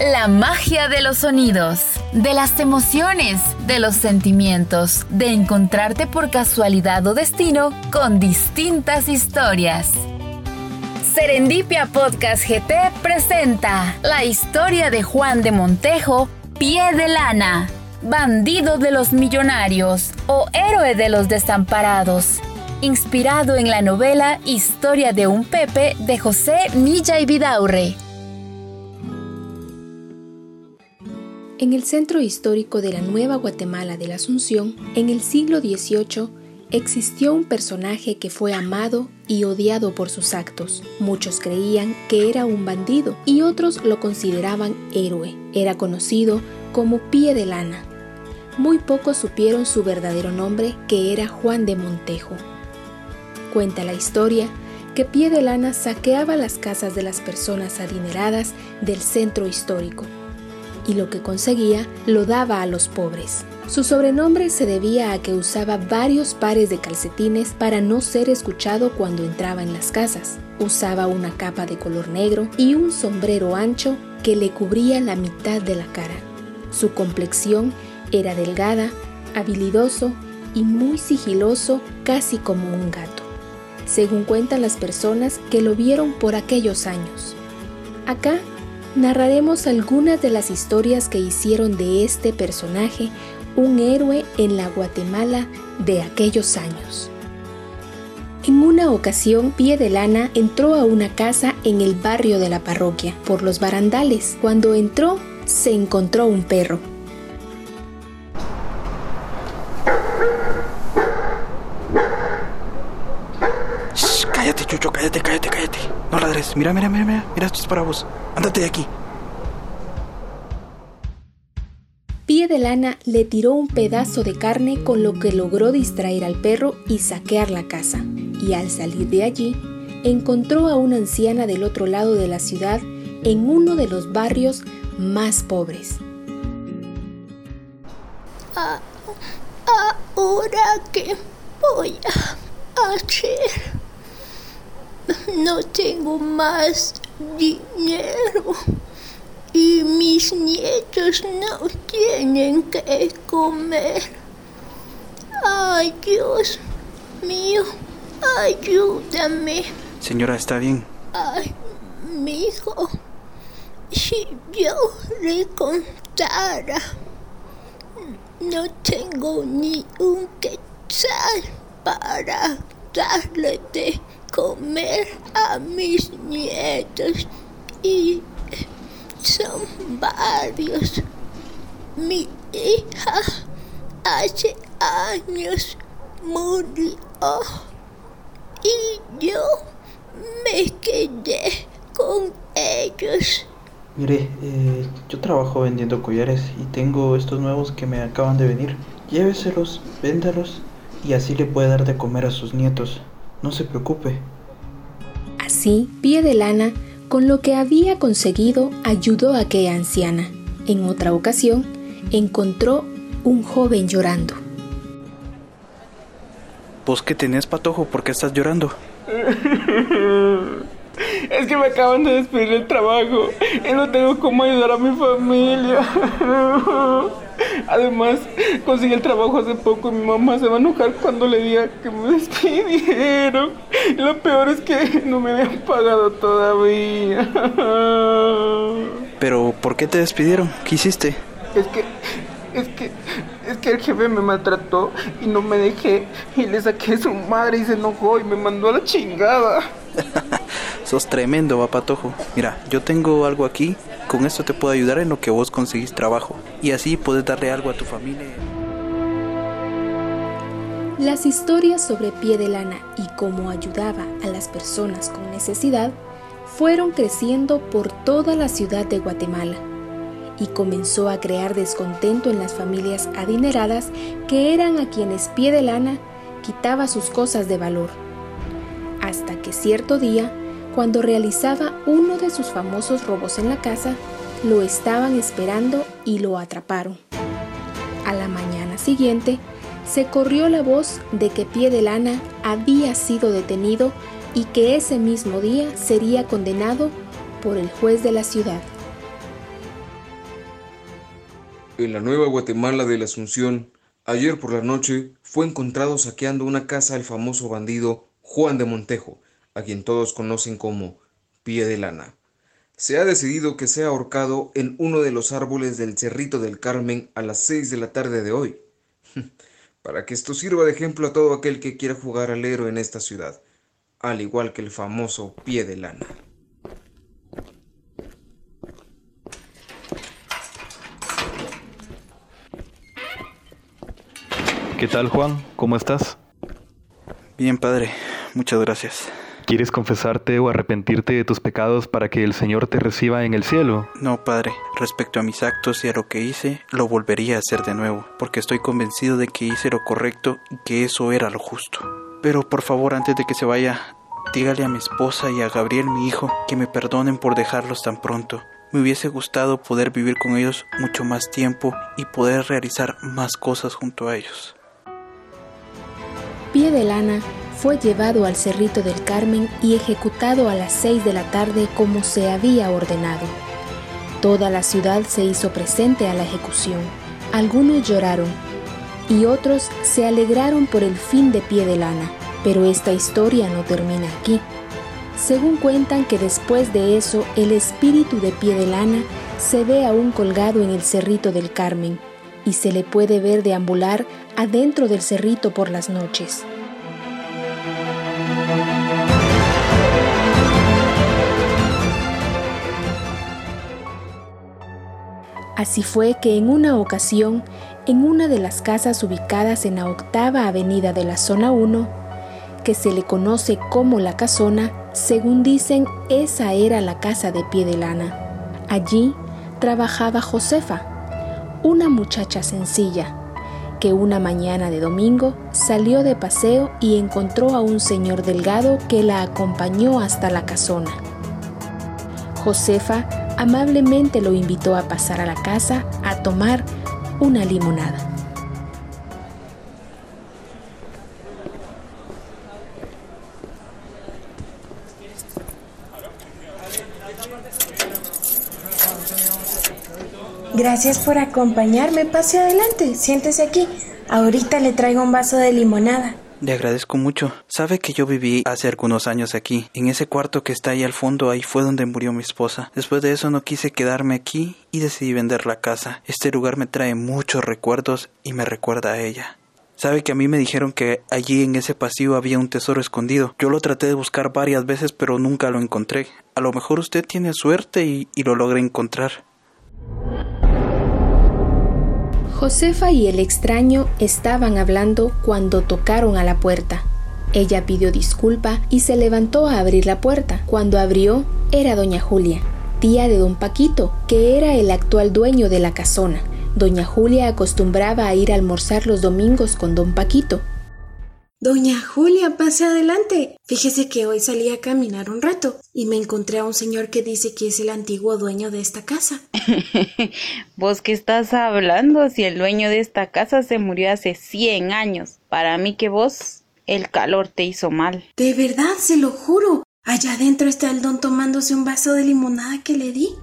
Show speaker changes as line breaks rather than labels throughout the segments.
La magia de los sonidos, de las emociones, de los sentimientos, de encontrarte por casualidad o destino con distintas historias. Serendipia Podcast GT presenta la historia de Juan de Montejo, Pie de Lana, bandido de los millonarios o héroe de los desamparados, inspirado en la novela Historia de un Pepe de José Milla y Vidaurre.
En el centro histórico de la Nueva Guatemala de la Asunción, en el siglo XVIII, existió un personaje que fue amado y odiado por sus actos. Muchos creían que era un bandido y otros lo consideraban héroe. Era conocido como Pie de Lana. Muy pocos supieron su verdadero nombre, que era Juan de Montejo. Cuenta la historia que Pie de Lana saqueaba las casas de las personas adineradas del centro histórico y lo que conseguía lo daba a los pobres. Su sobrenombre se debía a que usaba varios pares de calcetines para no ser escuchado cuando entraba en las casas. Usaba una capa de color negro y un sombrero ancho que le cubría la mitad de la cara. Su complexión era delgada, habilidoso y muy sigiloso, casi como un gato, según cuentan las personas que lo vieron por aquellos años. Acá narraremos algunas de las historias que hicieron de este personaje un héroe en la Guatemala de aquellos años. En una ocasión, Pie de Lana entró a una casa en el barrio de la parroquia, por los barandales. Cuando entró, se encontró un perro.
Chucho, cállate, cállate, cállate. No ladres. Mira, mira, mira, mira. Mira, esto es para vos. Ándate de aquí.
Pie de Lana le tiró un pedazo de carne con lo que logró distraer al perro y saquear la casa. Y al salir de allí, encontró a una anciana del otro lado de la ciudad en uno de los barrios más pobres.
Ah, ahora qué voy a hacer no tengo más dinero y mis nietos no tienen que comer. Ay, Dios mío, ayúdame.
Señora, ¿está bien?
Ay, mi hijo, si yo le contara, no tengo ni un quetzal para darle de comer a mis nietos y son varios. Mi hija hace años murió y yo me quedé con ellos.
Mire, eh, yo trabajo vendiendo collares y tengo estos nuevos que me acaban de venir. Lléveselos, véndalos y así le puede dar de comer a sus nietos. No se preocupe.
Así, Pie de Lana, con lo que había conseguido, ayudó a aquella anciana. En otra ocasión, encontró un joven llorando.
¿Vos qué tenés, patojo? ¿Por qué estás llorando?
Es que me acaban de despedir del trabajo y no tengo cómo ayudar a mi familia. Además, conseguí el trabajo hace poco y mi mamá se va a enojar cuando le diga que me despidieron. lo peor es que no me habían pagado todavía.
Pero, ¿por qué te despidieron? ¿Qué hiciste?
Es que, es que, es que el jefe me maltrató y no me dejé y le saqué a su madre y se enojó y me mandó a la chingada.
Sos tremendo, papatojo. Mira, yo tengo algo aquí. Con esto te puedo ayudar en lo que vos conseguís trabajo. Y así puedes darle algo a tu familia.
Las historias sobre Pie de Lana y cómo ayudaba a las personas con necesidad fueron creciendo por toda la ciudad de Guatemala y comenzó a crear descontento en las familias adineradas que eran a quienes Pie de Lana quitaba sus cosas de valor. Hasta que cierto día cuando realizaba uno de sus famosos robos en la casa, lo estaban esperando y lo atraparon. A la mañana siguiente, se corrió la voz de que Pie de Lana había sido detenido y que ese mismo día sería condenado por el juez de la ciudad.
En la Nueva Guatemala de la Asunción, ayer por la noche fue encontrado saqueando una casa el famoso bandido Juan de Montejo, a quien todos conocen como Pie de Lana. Se ha decidido que sea ahorcado en uno de los árboles del Cerrito del Carmen a las 6 de la tarde de hoy, para que esto sirva de ejemplo a todo aquel que quiera jugar al héroe en esta ciudad, al igual que el famoso Pie de Lana.
¿Qué tal Juan? ¿Cómo estás?
Bien, padre. Muchas gracias.
¿Quieres confesarte o arrepentirte de tus pecados para que el Señor te reciba en el cielo?
No, padre. Respecto a mis actos y a lo que hice, lo volvería a hacer de nuevo, porque estoy convencido de que hice lo correcto y que eso era lo justo. Pero por favor, antes de que se vaya, dígale a mi esposa y a Gabriel, mi hijo, que me perdonen por dejarlos tan pronto. Me hubiese gustado poder vivir con ellos mucho más tiempo y poder realizar más cosas junto a ellos.
Pie de Lana fue llevado al Cerrito del Carmen y ejecutado a las seis de la tarde como se había ordenado. Toda la ciudad se hizo presente a la ejecución. Algunos lloraron y otros se alegraron por el fin de Pie de Lana, pero esta historia no termina aquí. Según cuentan que después de eso el espíritu de Pie de Lana se ve aún colgado en el Cerrito del Carmen y se le puede ver deambular adentro del cerrito por las noches. Así fue que en una ocasión, en una de las casas ubicadas en la octava avenida de la zona 1, que se le conoce como la casona, según dicen, esa era la casa de pie de lana. Allí trabajaba Josefa, una muchacha sencilla, que una mañana de domingo salió de paseo y encontró a un señor delgado que la acompañó hasta la casona. Josefa amablemente lo invitó a pasar a la casa a tomar una limonada.
Gracias por acompañarme. Pase adelante, siéntese aquí. Ahorita le traigo un vaso de limonada.
Le agradezco mucho. Sabe que yo viví hace algunos años aquí. En ese cuarto que está ahí al fondo, ahí fue donde murió mi esposa. Después de eso no quise quedarme aquí y decidí vender la casa. Este lugar me trae muchos recuerdos y me recuerda a ella. Sabe que a mí me dijeron que allí en ese pasillo había un tesoro escondido. Yo lo traté de buscar varias veces pero nunca lo encontré. A lo mejor usted tiene suerte y, y lo logra encontrar.
Josefa y el extraño estaban hablando cuando tocaron a la puerta. Ella pidió disculpa y se levantó a abrir la puerta. Cuando abrió, era doña Julia, tía de don Paquito, que era el actual dueño de la casona. Doña Julia acostumbraba a ir a almorzar los domingos con don Paquito.
Doña Julia, pase adelante. Fíjese que hoy salí a caminar un rato y me encontré a un señor que dice que es el antiguo dueño de esta casa.
¿Vos qué estás hablando? Si el dueño de esta casa se murió hace 100 años. Para mí que vos el calor te hizo mal.
De verdad, se lo juro. Allá adentro está el don tomándose un vaso de limonada que le di.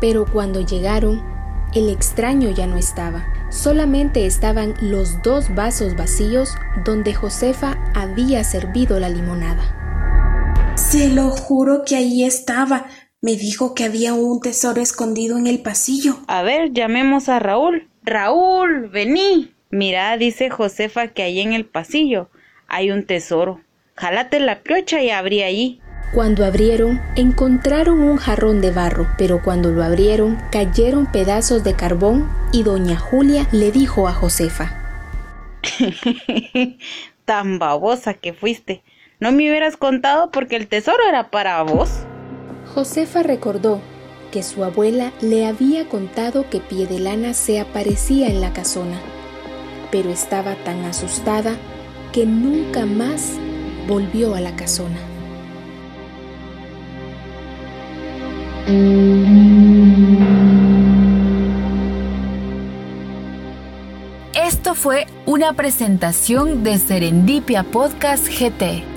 Pero cuando llegaron, el extraño ya no estaba. Solamente estaban los dos vasos vacíos donde Josefa había servido la limonada.
Se lo juro que ahí estaba. Me dijo que había un tesoro escondido en el pasillo.
A ver, llamemos a Raúl. Raúl, vení. Mira, dice Josefa que ahí en el pasillo hay un tesoro. Jálate la clocha y abrí allí.
Cuando abrieron, encontraron un jarrón de barro, pero cuando lo abrieron, cayeron pedazos de carbón y doña Julia le dijo a Josefa.
Tan babosa que fuiste. No me hubieras contado porque el tesoro era para vos.
Josefa recordó que su abuela le había contado que Piedelana se aparecía en la casona, pero estaba tan asustada que nunca más volvió a la casona.
Esto fue una presentación de Serendipia Podcast GT.